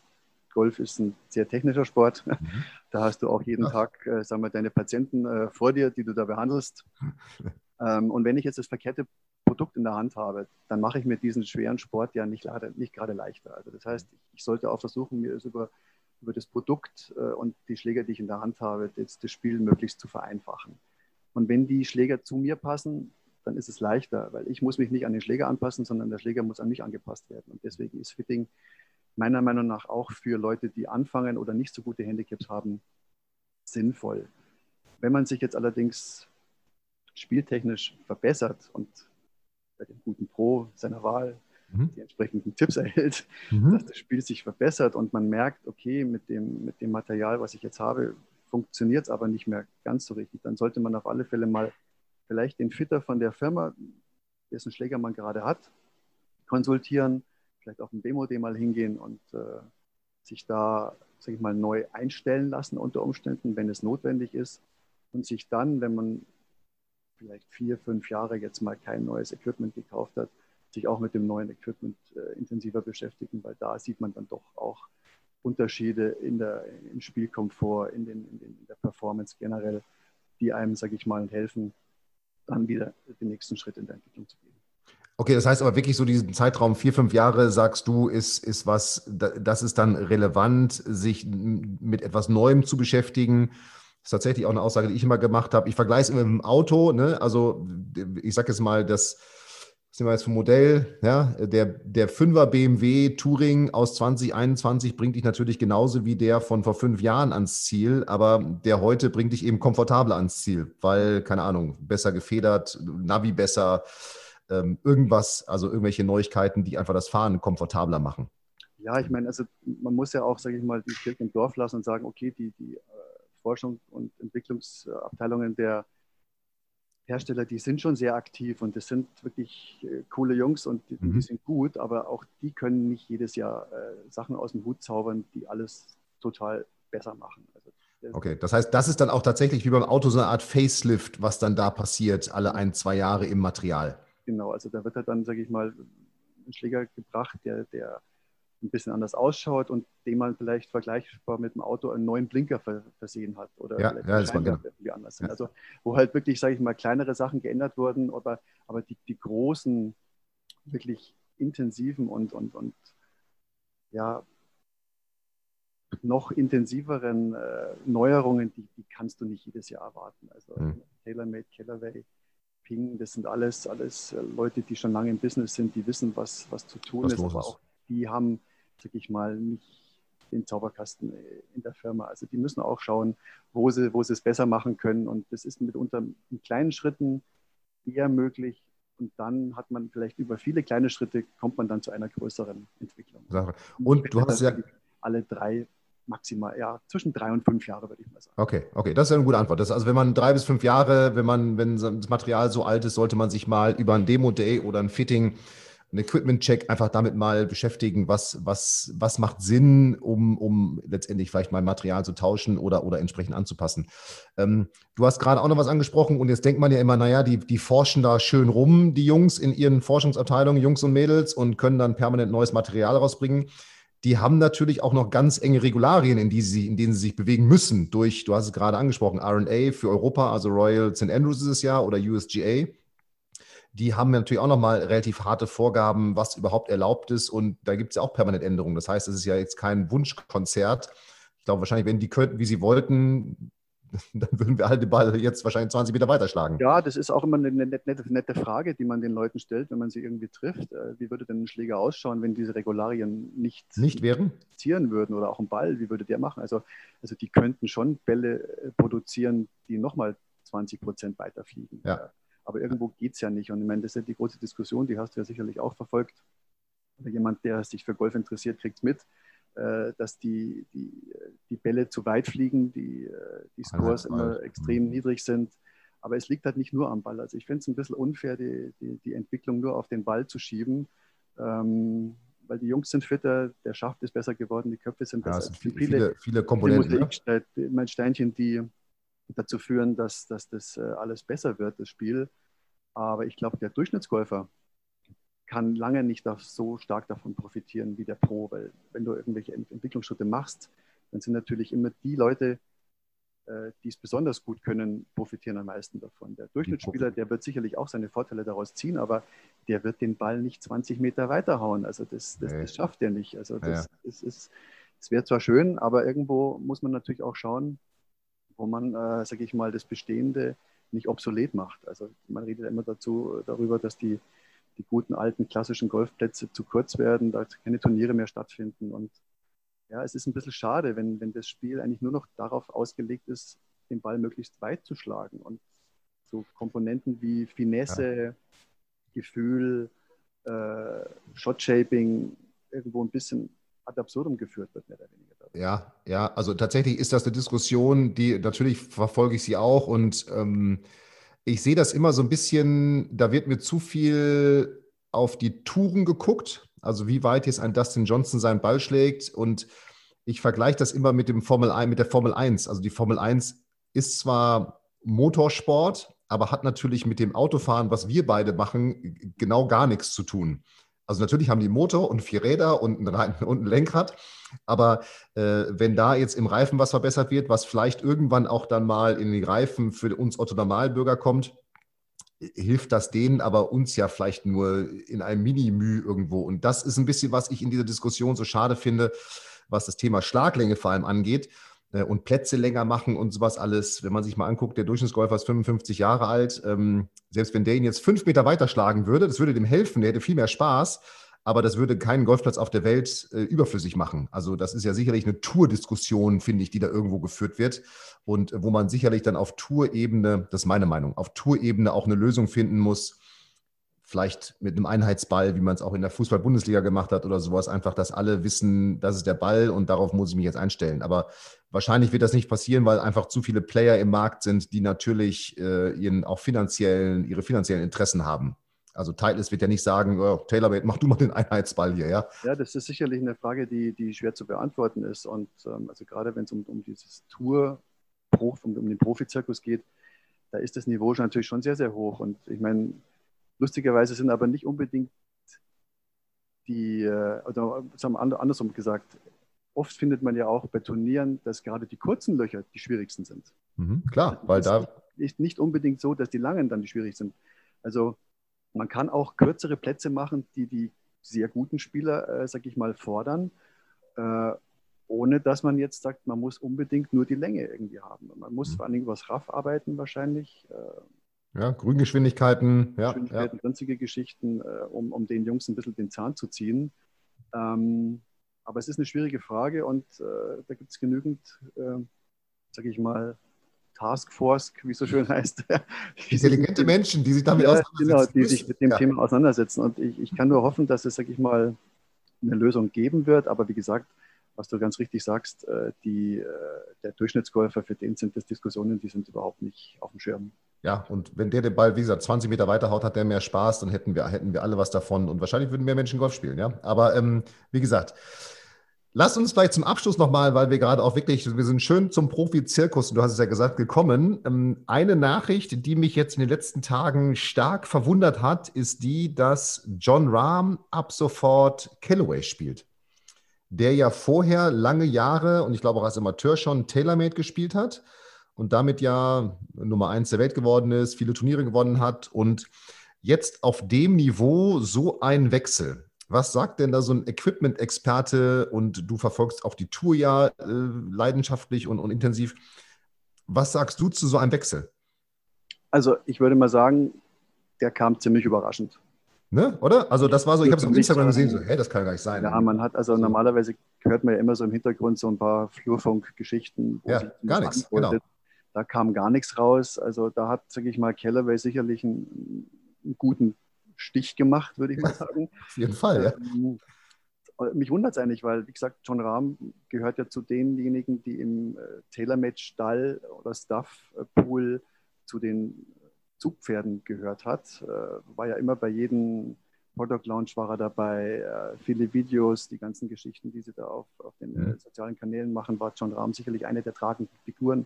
S2: Golf ist ein sehr technischer Sport. Mhm. Da hast du auch jeden ja. Tag, äh, sagen wir, deine Patienten äh, vor dir, die du da behandelst. ähm, und wenn ich jetzt das verkehrte Produkt in der Hand habe, dann mache ich mir diesen schweren Sport ja nicht, nicht gerade leichter. Also das heißt, ich sollte auch versuchen, mir es über, über das Produkt äh, und die Schläger, die ich in der Hand habe, das, das Spiel möglichst zu vereinfachen. Und wenn die Schläger zu mir passen, dann ist es leichter, weil ich muss mich nicht an den Schläger anpassen, sondern der Schläger muss an mich angepasst werden. Und deswegen ist Fitting meiner Meinung nach auch für Leute, die anfangen oder nicht so gute Handicaps haben, sinnvoll. Wenn man sich jetzt allerdings spieltechnisch verbessert und bei dem guten Pro seiner Wahl mhm. die entsprechenden Tipps erhält, mhm. dass das Spiel sich verbessert und man merkt, okay, mit dem, mit dem Material, was ich jetzt habe, funktioniert es aber nicht mehr ganz so richtig. Dann sollte man auf alle Fälle mal vielleicht den Fitter von der Firma, dessen Schläger man gerade hat, konsultieren, vielleicht auf dem Demo-D mal hingehen und äh, sich da, sage ich mal, neu einstellen lassen unter Umständen, wenn es notwendig ist und sich dann, wenn man vielleicht vier, fünf Jahre jetzt mal kein neues Equipment gekauft hat, sich auch mit dem neuen Equipment äh, intensiver beschäftigen, weil da sieht man dann doch auch Unterschiede in der, im Spielkomfort, in, den, in, den, in der Performance generell, die einem, sage ich mal, helfen, dann wieder den nächsten Schritt in der Entwicklung zu gehen.
S1: Okay, das heißt aber wirklich so diesen Zeitraum vier, fünf Jahre, sagst du, ist, ist was, das ist dann relevant, sich mit etwas Neuem zu beschäftigen. Das ist tatsächlich auch eine Aussage, die ich immer gemacht habe. Ich vergleiche es immer mit dem Auto. Ne? Also ich sage jetzt mal, das, nehmen wir jetzt vom Modell? Ja, der, der 5er BMW Touring aus 2021 bringt dich natürlich genauso wie der von vor fünf Jahren ans Ziel, aber der heute bringt dich eben komfortabler ans Ziel, weil, keine Ahnung, besser gefedert, Navi besser, ähm, irgendwas, also irgendwelche Neuigkeiten, die einfach das Fahren komfortabler machen.
S2: Ja, ich meine, also man muss ja auch, sage ich mal, die Kirche im Dorf lassen und sagen, okay, die, die Forschung und Entwicklungsabteilungen der Hersteller, die sind schon sehr aktiv und das sind wirklich äh, coole Jungs und die, mhm. die, sind gut, aber auch die können nicht jedes Jahr äh, Sachen aus dem Hut zaubern, die alles total besser machen. Also,
S1: okay, das heißt, das ist dann auch tatsächlich wie beim Auto so eine Art Facelift, was dann da passiert, alle ein, zwei Jahre im Material.
S2: Genau, also da wird halt dann, sage ich mal, ein Schläger gebracht, der, der ein bisschen anders ausschaut und den man vielleicht vergleichbar mit dem Auto einen neuen Blinker versehen hat oder
S1: ja, ja, das genau.
S2: irgendwie anders sind. Ja. Also wo halt wirklich, sage ich mal, kleinere Sachen geändert wurden, aber, aber die, die großen, wirklich intensiven und, und, und ja, noch intensiveren äh, Neuerungen, die, die kannst du nicht jedes Jahr erwarten. Also mhm. TaylorMade, Kellerway, Ping, das sind alles, alles äh, Leute, die schon lange im Business sind, die wissen, was, was zu tun was ist, aber auch die haben, sag ich mal, nicht den Zauberkasten äh, in der Firma. Also die müssen auch schauen, wo sie, wo sie es besser machen können. Und das ist mitunter in kleinen Schritten eher möglich. Und dann hat man vielleicht über viele kleine Schritte, kommt man dann zu einer größeren Entwicklung.
S1: Und du hast ja
S2: alle drei maximal, ja, zwischen drei und fünf Jahre, würde ich mal sagen.
S1: Okay, okay, das ist eine gute Antwort. Das, also wenn man drei bis fünf Jahre, wenn man, wenn das Material so alt ist, sollte man sich mal über ein Demo-Day oder ein Fitting, ein Equipment-Check einfach damit mal beschäftigen, was, was, was macht Sinn, um, um letztendlich vielleicht mal Material zu tauschen oder, oder entsprechend anzupassen. Ähm, du hast gerade auch noch was angesprochen und jetzt denkt man ja immer, naja, die, die forschen da schön rum, die Jungs in ihren Forschungsabteilungen, Jungs und Mädels, und können dann permanent neues Material rausbringen die haben natürlich auch noch ganz enge Regularien, in, die sie, in denen sie sich bewegen müssen. Durch, du hast es gerade angesprochen, RNA für Europa, also Royal St. Andrews ist es ja, oder USGA. Die haben natürlich auch nochmal relativ harte Vorgaben, was überhaupt erlaubt ist. Und da gibt es ja auch permanent Änderungen. Das heißt, es ist ja jetzt kein Wunschkonzert. Ich glaube, wahrscheinlich, wenn die könnten, wie sie wollten, dann würden wir alle den Ball jetzt wahrscheinlich 20 Meter weiterschlagen.
S2: Ja, das ist auch immer eine nette, nette, Frage, die man den Leuten stellt, wenn man sie irgendwie trifft. Äh, wie würde denn ein Schläger ausschauen, wenn diese Regularien nicht,
S1: nicht wären?
S2: würden oder auch ein Ball, wie würde der machen? Also, also die könnten schon Bälle äh, produzieren, die nochmal 20 Prozent weiterfliegen.
S1: Ja.
S2: Aber irgendwo geht es ja nicht. Und ich meine, das ist ja die große Diskussion, die hast du ja sicherlich auch verfolgt. Jemand, der sich für Golf interessiert, kriegt es mit äh, dass die, die, die Bälle zu weit fliegen, die, äh, die Scores immer extrem mhm. niedrig sind. Aber es liegt halt nicht nur am Ball. Also ich finde es ein bisschen unfair, die, die, die, Entwicklung nur auf den Ball zu schieben. Ähm, weil die Jungs sind fitter, der Schaft ist besser geworden, die Köpfe sind besser. Ja,
S1: sind viele, viele, viele Komponenten.
S2: Viele mein Steinchen, die dazu führen, dass, dass das äh, alles besser wird, das Spiel. Aber ich glaube, der Durchschnittsgolfer, kann lange nicht so stark davon profitieren wie der Pro, weil wenn du irgendwelche Entwicklungsschritte machst, dann sind natürlich immer die Leute, äh, die es besonders gut können, profitieren am meisten davon. Der Durchschnittsspieler, der wird sicherlich auch seine Vorteile daraus ziehen, aber der wird den Ball nicht 20 Meter weiterhauen. Also das, das, das schafft er nicht. Also das, ja. ist, das wäre zwar schön, aber irgendwo muss man natürlich auch schauen, wo man, äh, sage ich mal, das Bestehende nicht obsolet macht. Also man redet immer dazu darüber, dass die die guten alten klassischen Golfplätze zu kurz werden, da keine Turniere mehr stattfinden. Und ja, es ist ein bisschen schade, wenn, wenn das Spiel eigentlich nur noch darauf ausgelegt ist, den Ball möglichst weit zu schlagen. Und so Komponenten wie Finesse, ja. Gefühl, äh, Shot-Shaping irgendwo ein bisschen ad absurdum geführt wird, mehr oder weniger.
S1: Ja, ja, also tatsächlich ist das eine Diskussion, die natürlich verfolge ich sie auch und ähm, ich sehe das immer so ein bisschen, da wird mir zu viel auf die Touren geguckt, also wie weit jetzt ein Dustin Johnson seinen Ball schlägt und ich vergleiche das immer mit dem Formel 1, mit der Formel 1. Also die Formel 1 ist zwar Motorsport, aber hat natürlich mit dem Autofahren, was wir beide machen, genau gar nichts zu tun. Also natürlich haben die Motor und vier Räder und ein, und ein Lenkrad, aber äh, wenn da jetzt im Reifen was verbessert wird, was vielleicht irgendwann auch dann mal in die Reifen für uns Otto Normalbürger kommt, hilft das denen, aber uns ja vielleicht nur in einem Mini-Müh irgendwo. Und das ist ein bisschen, was ich in dieser Diskussion so schade finde, was das Thema Schlaglänge vor allem angeht und Plätze länger machen und sowas alles. Wenn man sich mal anguckt, der Durchschnittsgolfer ist 55 Jahre alt. Ähm, selbst wenn der ihn jetzt fünf Meter weiter schlagen würde, das würde dem helfen, der hätte viel mehr Spaß aber das würde keinen Golfplatz auf der Welt äh, überflüssig machen. Also das ist ja sicherlich eine Tour-Diskussion, finde ich, die da irgendwo geführt wird und wo man sicherlich dann auf Tourebene, das ist meine Meinung, auf Tourebene auch eine Lösung finden muss, vielleicht mit einem Einheitsball, wie man es auch in der Fußball-Bundesliga gemacht hat oder sowas, einfach, dass alle wissen, das ist der Ball und darauf muss ich mich jetzt einstellen. Aber wahrscheinlich wird das nicht passieren, weil einfach zu viele Player im Markt sind, die natürlich äh, ihren auch finanziellen, ihre finanziellen Interessen haben. Also Titleist wird ja nicht sagen, oh, Taylor, mach du mal den Einheitsball hier, ja?
S2: Ja, das ist sicherlich eine Frage, die, die schwer zu beantworten ist. Und ähm, also gerade wenn es um, um dieses Tour, um, um den Profizirkus geht, da ist das Niveau natürlich schon sehr, sehr hoch. Und ich meine, lustigerweise sind aber nicht unbedingt die, äh, oder sagen wir andersrum gesagt, oft findet man ja auch bei Turnieren, dass gerade die kurzen Löcher die schwierigsten sind.
S1: Mhm, klar, weil da.
S2: Ist nicht unbedingt so, dass die langen dann die schwierig sind. Also man kann auch kürzere Plätze machen, die die sehr guten Spieler, äh, sag ich mal, fordern, äh, ohne dass man jetzt sagt, man muss unbedingt nur die Länge irgendwie haben. Man muss mhm. vor allen Dingen übers Raff arbeiten wahrscheinlich.
S1: Äh, ja, Grüngeschwindigkeiten, ja.
S2: Geschwindigkeiten, ja. sonstige Geschichten, äh, um, um den Jungs ein bisschen den Zahn zu ziehen. Ähm, aber es ist eine schwierige Frage und äh, da gibt es genügend, äh, sage ich mal, Taskforce, wie es so schön heißt.
S1: Intelligente Menschen, die sich damit
S2: ja, auseinandersetzen. Genau, die sich mit dem ja. Thema auseinandersetzen. Und ich, ich kann nur hoffen, dass es, sag ich mal, eine Lösung geben wird. Aber wie gesagt, was du ganz richtig sagst, äh, die, äh, der Durchschnittsgolfer, für den sind das Diskussionen, die sind überhaupt nicht auf dem Schirm.
S1: Ja, und wenn der den Ball, wie gesagt, 20 Meter weiter haut, hat der mehr Spaß, dann hätten wir, hätten wir alle was davon und wahrscheinlich würden mehr Menschen Golf spielen, ja. Aber ähm, wie gesagt, Lass uns vielleicht zum Abschluss nochmal, weil wir gerade auch wirklich, wir sind schön zum Profi-Zirkus, du hast es ja gesagt, gekommen. Ähm, eine Nachricht, die mich jetzt in den letzten Tagen stark verwundert hat, ist die, dass John Rahm ab sofort Callaway spielt. Der ja vorher lange Jahre und ich glaube auch als Amateur schon TaylorMade gespielt hat und damit ja Nummer eins der Welt geworden ist, viele Turniere gewonnen hat und jetzt auf dem Niveau so ein Wechsel. Was sagt denn da so ein Equipment-Experte und du verfolgst auch die Tour ja äh, leidenschaftlich und, und intensiv? Was sagst du zu so einem Wechsel?
S2: Also ich würde mal sagen, der kam ziemlich überraschend.
S1: Ne? Oder? Also das war so, ich habe es auf Instagram gesehen, so, hey, das kann gar nicht sein.
S2: Ja, man hat, also normalerweise hört man ja immer so im Hintergrund so ein paar Flurfunk-Geschichten.
S1: Ja, gar nichts, genau.
S2: Da kam gar nichts raus. Also da hat, sage ich mal, Callaway sicherlich einen, einen guten Stich gemacht, würde ich mal sagen.
S1: Auf jeden Fall, ja. Ähm,
S2: mich wundert es eigentlich, weil, wie gesagt, John Rahm gehört ja zu denjenigen, die im äh, TaylorMade-Stall oder Stuff-Pool zu den Zugpferden gehört hat. Äh, war ja immer bei jedem Product Launch war er dabei, äh, viele Videos, die ganzen Geschichten, die sie da auf, auf den mhm. sozialen Kanälen machen, war John Rahm sicherlich eine der tragenden Figuren,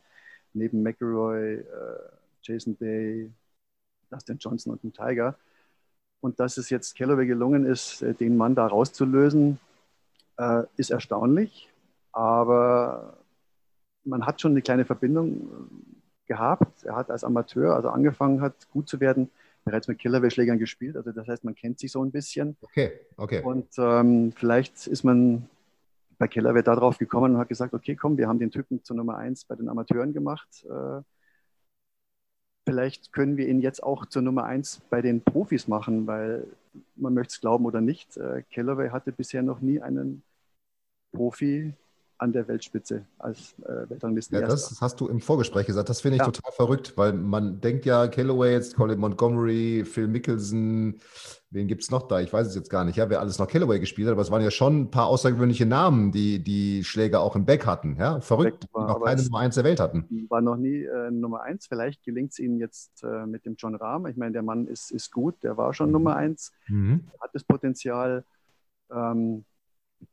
S2: neben McElroy, Jason Day, Dustin Johnson und dem Tiger. Und dass es jetzt Callaway gelungen ist, äh, den Mann da rauszulösen, äh, ist erstaunlich. Aber man hat schon eine kleine Verbindung äh, gehabt. Er hat als Amateur, also angefangen hat, gut zu werden, bereits mit Callaway-Schlägern gespielt. Also das heißt, man kennt sich so ein bisschen.
S1: Okay, okay.
S2: Und ähm, vielleicht ist man bei Callaway darauf gekommen und hat gesagt, okay, komm, wir haben den Typen zur Nummer eins bei den Amateuren gemacht. Äh, vielleicht können wir ihn jetzt auch zur Nummer eins bei den Profis machen, weil man möchte es glauben oder nicht, äh, Callaway hatte bisher noch nie einen Profi an der Weltspitze als äh, Weltranglisten.
S1: Ja, das hast du im Vorgespräch gesagt. Das finde ich ja. total verrückt, weil man denkt ja, Callaway, jetzt Colin Montgomery, Phil Mickelson, wen gibt es noch da? Ich weiß es jetzt gar nicht, ja, wer alles noch Callaway gespielt hat, aber es waren ja schon ein paar außergewöhnliche Namen, die die Schläger auch im Back hatten. Ja, verrückt, war, die noch keine Nummer 1 der Welt hatten.
S2: War noch nie äh, Nummer 1. Vielleicht gelingt es ihnen jetzt äh, mit dem John Rahm. Ich meine, der Mann ist, ist gut, der war schon mhm. Nummer 1, mhm. hat das Potenzial. Ähm,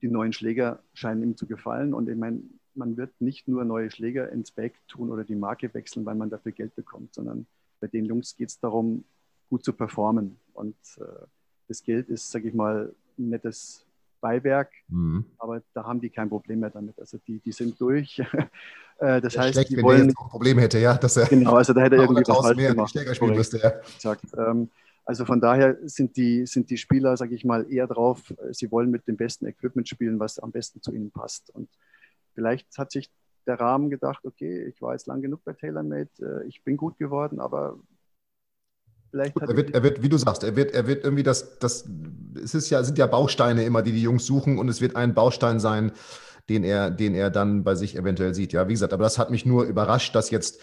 S2: die neuen Schläger scheinen ihm zu gefallen. Und ich meine, man wird nicht nur neue Schläger ins Back tun oder die Marke wechseln, weil man dafür Geld bekommt, sondern bei den Jungs geht es darum, gut zu performen. Und äh, das Geld ist, sage ich mal, ein nettes Beiwerk, mhm. aber da haben die kein Problem mehr damit. Also die, die sind durch.
S1: äh, das heißt, schlecht, die wenn wollen, er jetzt ein Problem hätte, ja,
S2: dass er genau, also da hätte er irgendwie was falsch gemacht. Schläger spielen müsste, ja. Exakt. Ähm, also von daher sind die, sind die Spieler, sage ich mal, eher drauf, äh, sie wollen mit dem besten Equipment spielen, was am besten zu ihnen passt. Und vielleicht hat sich der Rahmen gedacht, okay, ich war jetzt lang genug bei TaylorMade, äh, ich bin gut geworden, aber
S1: vielleicht hat er wird, er wird, wie du sagst, er wird, er wird irgendwie das, das, es ist ja, sind ja Bausteine immer, die die Jungs suchen und es wird ein Baustein sein, den er, den er dann bei sich eventuell sieht. Ja, wie gesagt, aber das hat mich nur überrascht, dass jetzt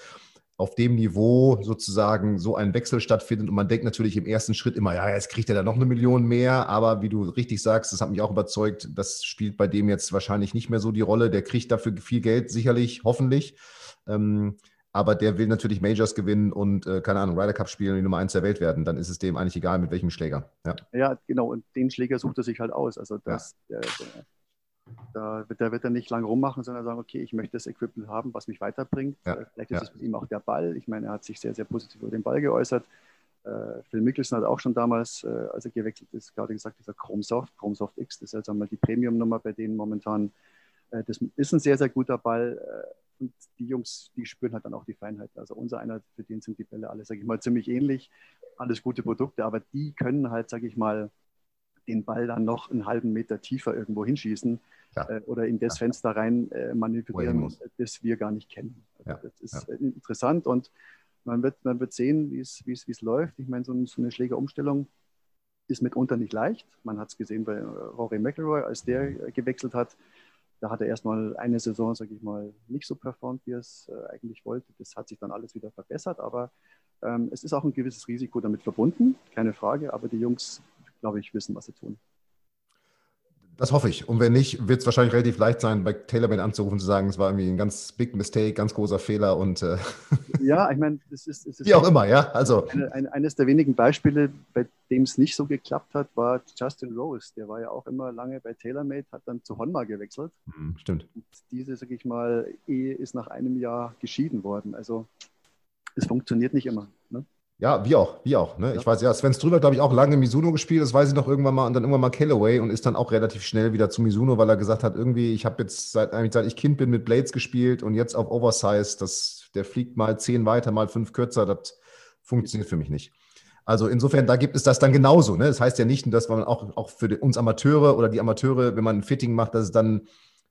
S1: auf dem Niveau sozusagen so ein Wechsel stattfindet. Und man denkt natürlich im ersten Schritt immer, ja, jetzt kriegt er da noch eine Million mehr. Aber wie du richtig sagst, das hat mich auch überzeugt, das spielt bei dem jetzt wahrscheinlich nicht mehr so die Rolle. Der kriegt dafür viel Geld, sicherlich, hoffentlich. Ähm, aber der will natürlich Majors gewinnen und, äh, keine Ahnung, Ryder Cup spielen und die Nummer eins der Welt werden. Dann ist es dem eigentlich egal, mit welchem Schläger.
S2: Ja, ja genau. Und den Schläger sucht er sich halt aus. Also das, ja. der, der da wird, da wird er nicht lange rummachen, sondern sagen, okay, ich möchte das Equipment haben, was mich weiterbringt. Ja, äh, Vielleicht ist ja. es mit ihm auch der Ball. Ich meine, er hat sich sehr, sehr positiv über den Ball geäußert. Äh, Phil Mickelson hat auch schon damals, äh, als er gewechselt ist, gerade gesagt, dieser Chrome Soft, Chrome Soft X, das ist jetzt einmal die Premium-Nummer bei denen momentan. Äh, das ist ein sehr, sehr guter Ball. Äh, und die Jungs, die spüren halt dann auch die Feinheit. Also unser einer, für den sind die Bälle alle, sage ich mal, ziemlich ähnlich. Alles gute Produkte, aber die können halt, sage ich mal, den Ball dann noch einen halben Meter tiefer irgendwo hinschießen ja. äh, oder in das ja. Fenster rein äh, manövrieren, das wir gar nicht kennen. Also. Das ist äh, interessant und man wird, man wird sehen, wie es, läuft. Ich meine, so, so eine Schlägerumstellung ist mitunter nicht leicht. Man hat es gesehen bei Rory McIlroy, als der äh, gewechselt hat. Da hat er erstmal eine Saison, sage ich mal, nicht so performt, wie er es äh, eigentlich wollte. Das hat sich dann alles wieder verbessert, aber ähm, es ist auch ein gewisses Risiko damit verbunden, keine Frage. Aber die Jungs, glaube ich, wissen, was sie tun.
S1: Das hoffe ich. Und wenn nicht, wird es wahrscheinlich relativ leicht sein, bei TaylorMade anzurufen und zu sagen, es war irgendwie ein ganz big mistake, ganz großer Fehler und äh
S2: ja, ich meine, das ist,
S1: das ist wie auch immer, ja. Also
S2: eine, eine, eines der wenigen Beispiele, bei dem es nicht so geklappt hat, war Justin Rose. Der war ja auch immer lange bei TaylorMade, hat dann zu Honma gewechselt.
S1: Mhm, stimmt.
S2: Und diese, sage ich mal, Ehe ist nach einem Jahr geschieden worden. Also es funktioniert nicht immer. Ne?
S1: Ja, wie auch, wie auch. Ne? Ja. Ich weiß, ja, Sven Strüber, glaube ich, auch lange Mizuno gespielt, das weiß ich noch irgendwann mal, und dann irgendwann mal Callaway und ist dann auch relativ schnell wieder zu Mizuno, weil er gesagt hat, irgendwie, ich habe jetzt seit, eigentlich seit ich Kind bin mit Blades gespielt und jetzt auf Oversize, das, der fliegt mal zehn weiter, mal fünf kürzer, das funktioniert für mich nicht. Also insofern, da gibt es das dann genauso. Ne? Das heißt ja nicht, dass man auch, auch für uns Amateure oder die Amateure, wenn man ein Fitting macht, dass es dann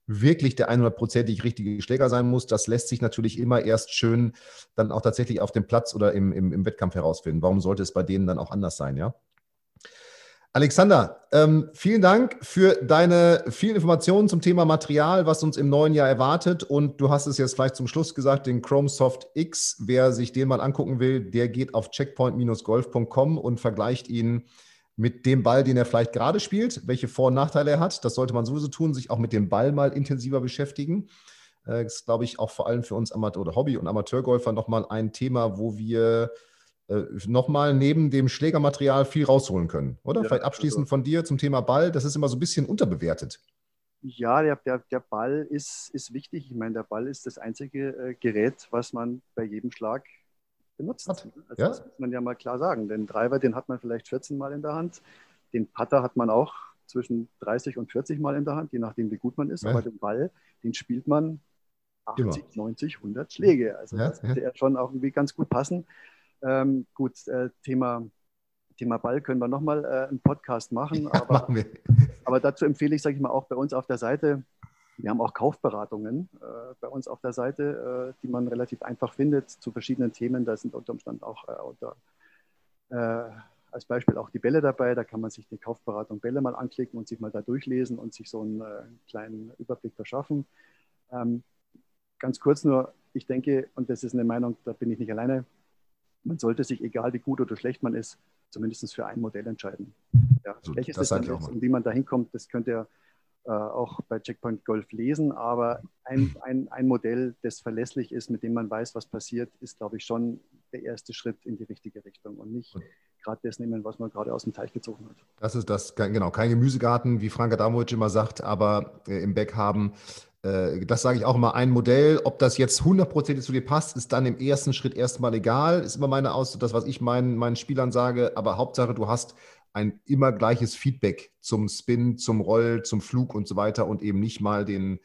S1: wirklich der 100%ig richtige Schläger sein muss. Das lässt sich natürlich immer erst schön dann auch tatsächlich auf dem Platz oder im, im, im Wettkampf herausfinden. Warum sollte es bei denen dann auch anders sein, ja? Alexander, ähm, vielen Dank für deine vielen Informationen zum Thema Material, was uns im neuen Jahr erwartet. Und du hast es jetzt vielleicht zum Schluss gesagt, den Chrome Soft X. Wer sich den mal angucken will, der geht auf checkpoint-golf.com und vergleicht ihn mit dem Ball, den er vielleicht gerade spielt, welche Vor- und Nachteile er hat. Das sollte man sowieso tun, sich auch mit dem Ball mal intensiver beschäftigen. Äh, das ist, glaube ich, auch vor allem für uns Amateur- oder Hobby- und Amateurgolfer nochmal ein Thema, wo wir äh, nochmal neben dem Schlägermaterial viel rausholen können, oder? Ja, vielleicht abschließend also, von dir zum Thema Ball. Das ist immer so ein bisschen unterbewertet.
S2: Ja, der, der, der Ball ist, ist wichtig. Ich meine, der Ball ist das einzige äh, Gerät, was man bei jedem Schlag benutzt. Hat. Also ja? Das muss man ja mal klar sagen. Den Driver, den hat man vielleicht 14 Mal in der Hand. Den Putter hat man auch zwischen 30 und 40 Mal in der Hand, je nachdem, wie gut man ist. Ja. Aber den Ball, den spielt man 80, Immer. 90, 100 Schläge. Also ja, das würde ja. schon auch irgendwie ganz gut passen. Ähm, gut, äh, Thema, Thema Ball können wir nochmal äh, einen Podcast machen. aber, machen wir. aber dazu empfehle ich, sage ich mal, auch bei uns auf der Seite wir haben auch Kaufberatungen äh, bei uns auf der Seite, äh, die man relativ einfach findet zu verschiedenen Themen. Da sind unter Umständen auch äh, unter, äh, als Beispiel auch die Bälle dabei. Da kann man sich die Kaufberatung Bälle mal anklicken und sich mal da durchlesen und sich so einen äh, kleinen Überblick verschaffen. Ähm, ganz kurz nur, ich denke, und das ist eine Meinung, da bin ich nicht alleine, man sollte sich, egal wie gut oder schlecht man ist, zumindest für ein Modell entscheiden. Ja, so, welches das, das dann ist und wie man da hinkommt, das könnt ihr äh, auch bei Checkpoint Golf lesen. Aber ein, ein, ein Modell, das verlässlich ist, mit dem man weiß, was passiert, ist, glaube ich, schon der erste Schritt in die richtige Richtung und nicht gerade das nehmen, was man gerade aus dem Teich gezogen hat.
S1: Das ist das, genau, kein Gemüsegarten, wie Frank Adamovic immer sagt, aber äh, im Back haben. Äh, das sage ich auch immer, ein Modell, ob das jetzt hundertprozentig zu dir passt, ist dann im ersten Schritt erstmal egal. Ist immer meine Aus, das, was ich meinen, meinen Spielern sage, aber Hauptsache, du hast ein immer gleiches Feedback zum Spin, zum Roll, zum Flug und so weiter und eben nicht mal den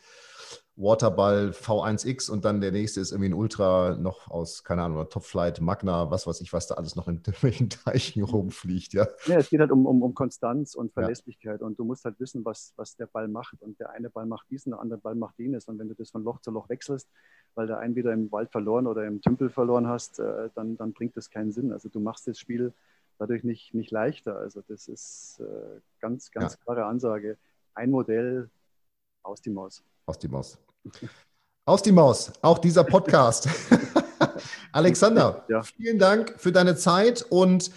S1: Waterball V1X und dann der nächste ist irgendwie ein Ultra noch aus, keine Ahnung, Topflight, Magna, was weiß ich, was da alles noch in welchen Teichen rumfliegt, ja.
S2: Ja, es geht halt um, um, um Konstanz und Verlässlichkeit ja. und du musst halt wissen, was, was der Ball macht und der eine Ball macht diesen, der andere Ball macht jenes und wenn du das von Loch zu Loch wechselst, weil du einen wieder im Wald verloren oder im Tümpel verloren hast, äh, dann, dann bringt das keinen Sinn. Also du machst das Spiel dadurch nicht, nicht leichter. Also das ist äh, ganz, ganz ja. klare Ansage. Ein Modell aus die Maus.
S1: Aus die Maus. Aus die Maus, auch dieser Podcast. Alexander, ja. vielen Dank für deine Zeit und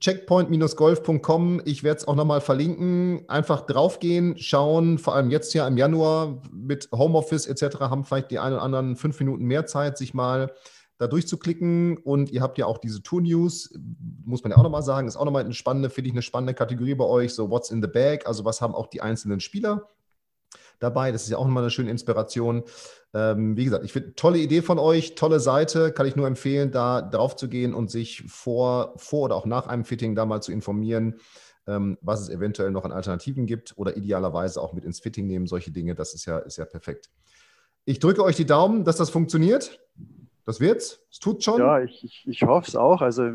S1: checkpoint-golf.com. Ich werde es auch nochmal verlinken. Einfach draufgehen, schauen, vor allem jetzt ja im Januar mit Homeoffice etc. haben vielleicht die einen oder anderen fünf Minuten mehr Zeit, sich mal da durchzuklicken. Und ihr habt ja auch diese Tour-News, muss man ja auch nochmal sagen, ist auch nochmal eine spannende, finde ich, eine spannende Kategorie bei euch. So, what's in the bag? Also, was haben auch die einzelnen Spieler dabei? Das ist ja auch nochmal eine schöne Inspiration. Ähm, wie gesagt, ich finde, tolle Idee von euch, tolle Seite, kann ich nur empfehlen, da drauf zu gehen und sich vor, vor oder auch nach einem Fitting da mal zu informieren ähm, was es eventuell noch an Alternativen gibt oder idealerweise auch mit ins Fitting nehmen, solche Dinge, das ist ja, ist ja perfekt. Ich drücke euch die Daumen, dass das funktioniert. Das wird's? Es tut schon?
S2: Ja, ich, ich, ich hoffe es auch. Also,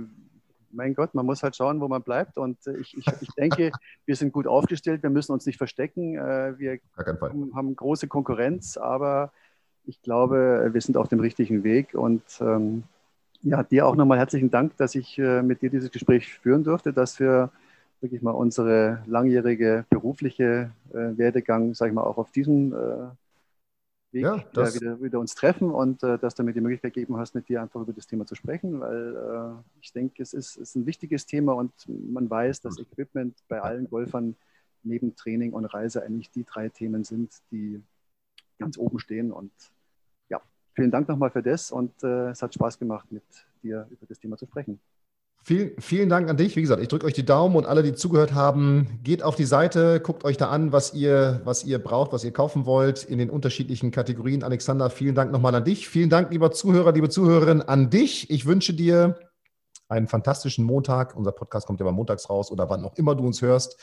S2: mein Gott, man muss halt schauen, wo man bleibt. Und äh, ich, ich, ich denke, wir sind gut aufgestellt. Wir müssen uns nicht verstecken. Äh, wir haben große Konkurrenz, aber ich glaube, wir sind auf dem richtigen Weg. Und ähm, ja, dir auch nochmal herzlichen Dank, dass ich äh, mit dir dieses Gespräch führen durfte, dass wir wirklich mal unsere langjährige berufliche äh, Werdegang, sage ich mal, auch auf diesem äh, Weg ja, äh, wieder, wieder, uns treffen und äh, dass du mir die Möglichkeit gegeben hast, mit dir einfach über das Thema zu sprechen, weil äh, ich denke, es ist, ist ein wichtiges Thema und man weiß, dass Equipment bei allen Golfern neben Training und Reise eigentlich die drei Themen sind, die ganz oben stehen. Und ja, vielen Dank nochmal für das und äh, es hat Spaß gemacht, mit dir über das Thema zu sprechen.
S1: Vielen, vielen Dank an dich. Wie gesagt, ich drücke euch die Daumen und alle, die zugehört haben, geht auf die Seite, guckt euch da an, was ihr, was ihr braucht, was ihr kaufen wollt in den unterschiedlichen Kategorien. Alexander, vielen Dank nochmal an dich. Vielen Dank, lieber Zuhörer, liebe Zuhörerin, an dich. Ich wünsche dir einen fantastischen Montag. Unser Podcast kommt ja mal montags raus oder wann auch immer du uns hörst.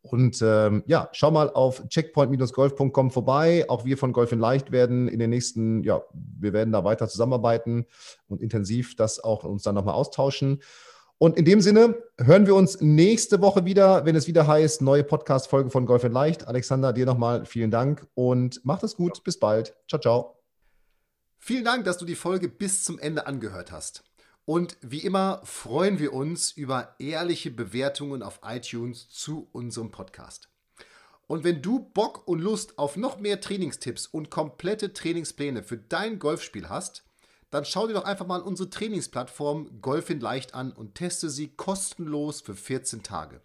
S1: Und ähm, ja, schau mal auf checkpoint-golf.com vorbei. Auch wir von Golf in Leicht werden in den nächsten, ja, wir werden da weiter zusammenarbeiten und intensiv das auch uns dann nochmal austauschen. Und in dem Sinne hören wir uns nächste Woche wieder, wenn es wieder heißt, neue Podcast-Folge von Golf Leicht. Alexander, dir nochmal vielen Dank und macht es gut. Bis bald. Ciao, ciao. Vielen Dank, dass du die Folge bis zum Ende angehört hast. Und wie immer freuen wir uns über ehrliche Bewertungen auf iTunes zu unserem Podcast. Und wenn du Bock und Lust auf noch mehr Trainingstipps und komplette Trainingspläne für dein Golfspiel hast, dann schau dir doch einfach mal unsere Trainingsplattform Golf in Leicht an und teste sie kostenlos für 14 Tage.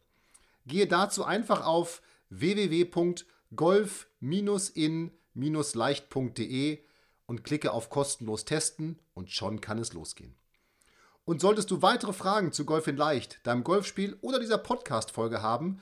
S1: Gehe dazu einfach auf www.golf-in-leicht.de und klicke auf kostenlos testen und schon kann es losgehen. Und solltest du weitere Fragen zu Golf in Leicht, deinem Golfspiel oder dieser Podcast-Folge haben,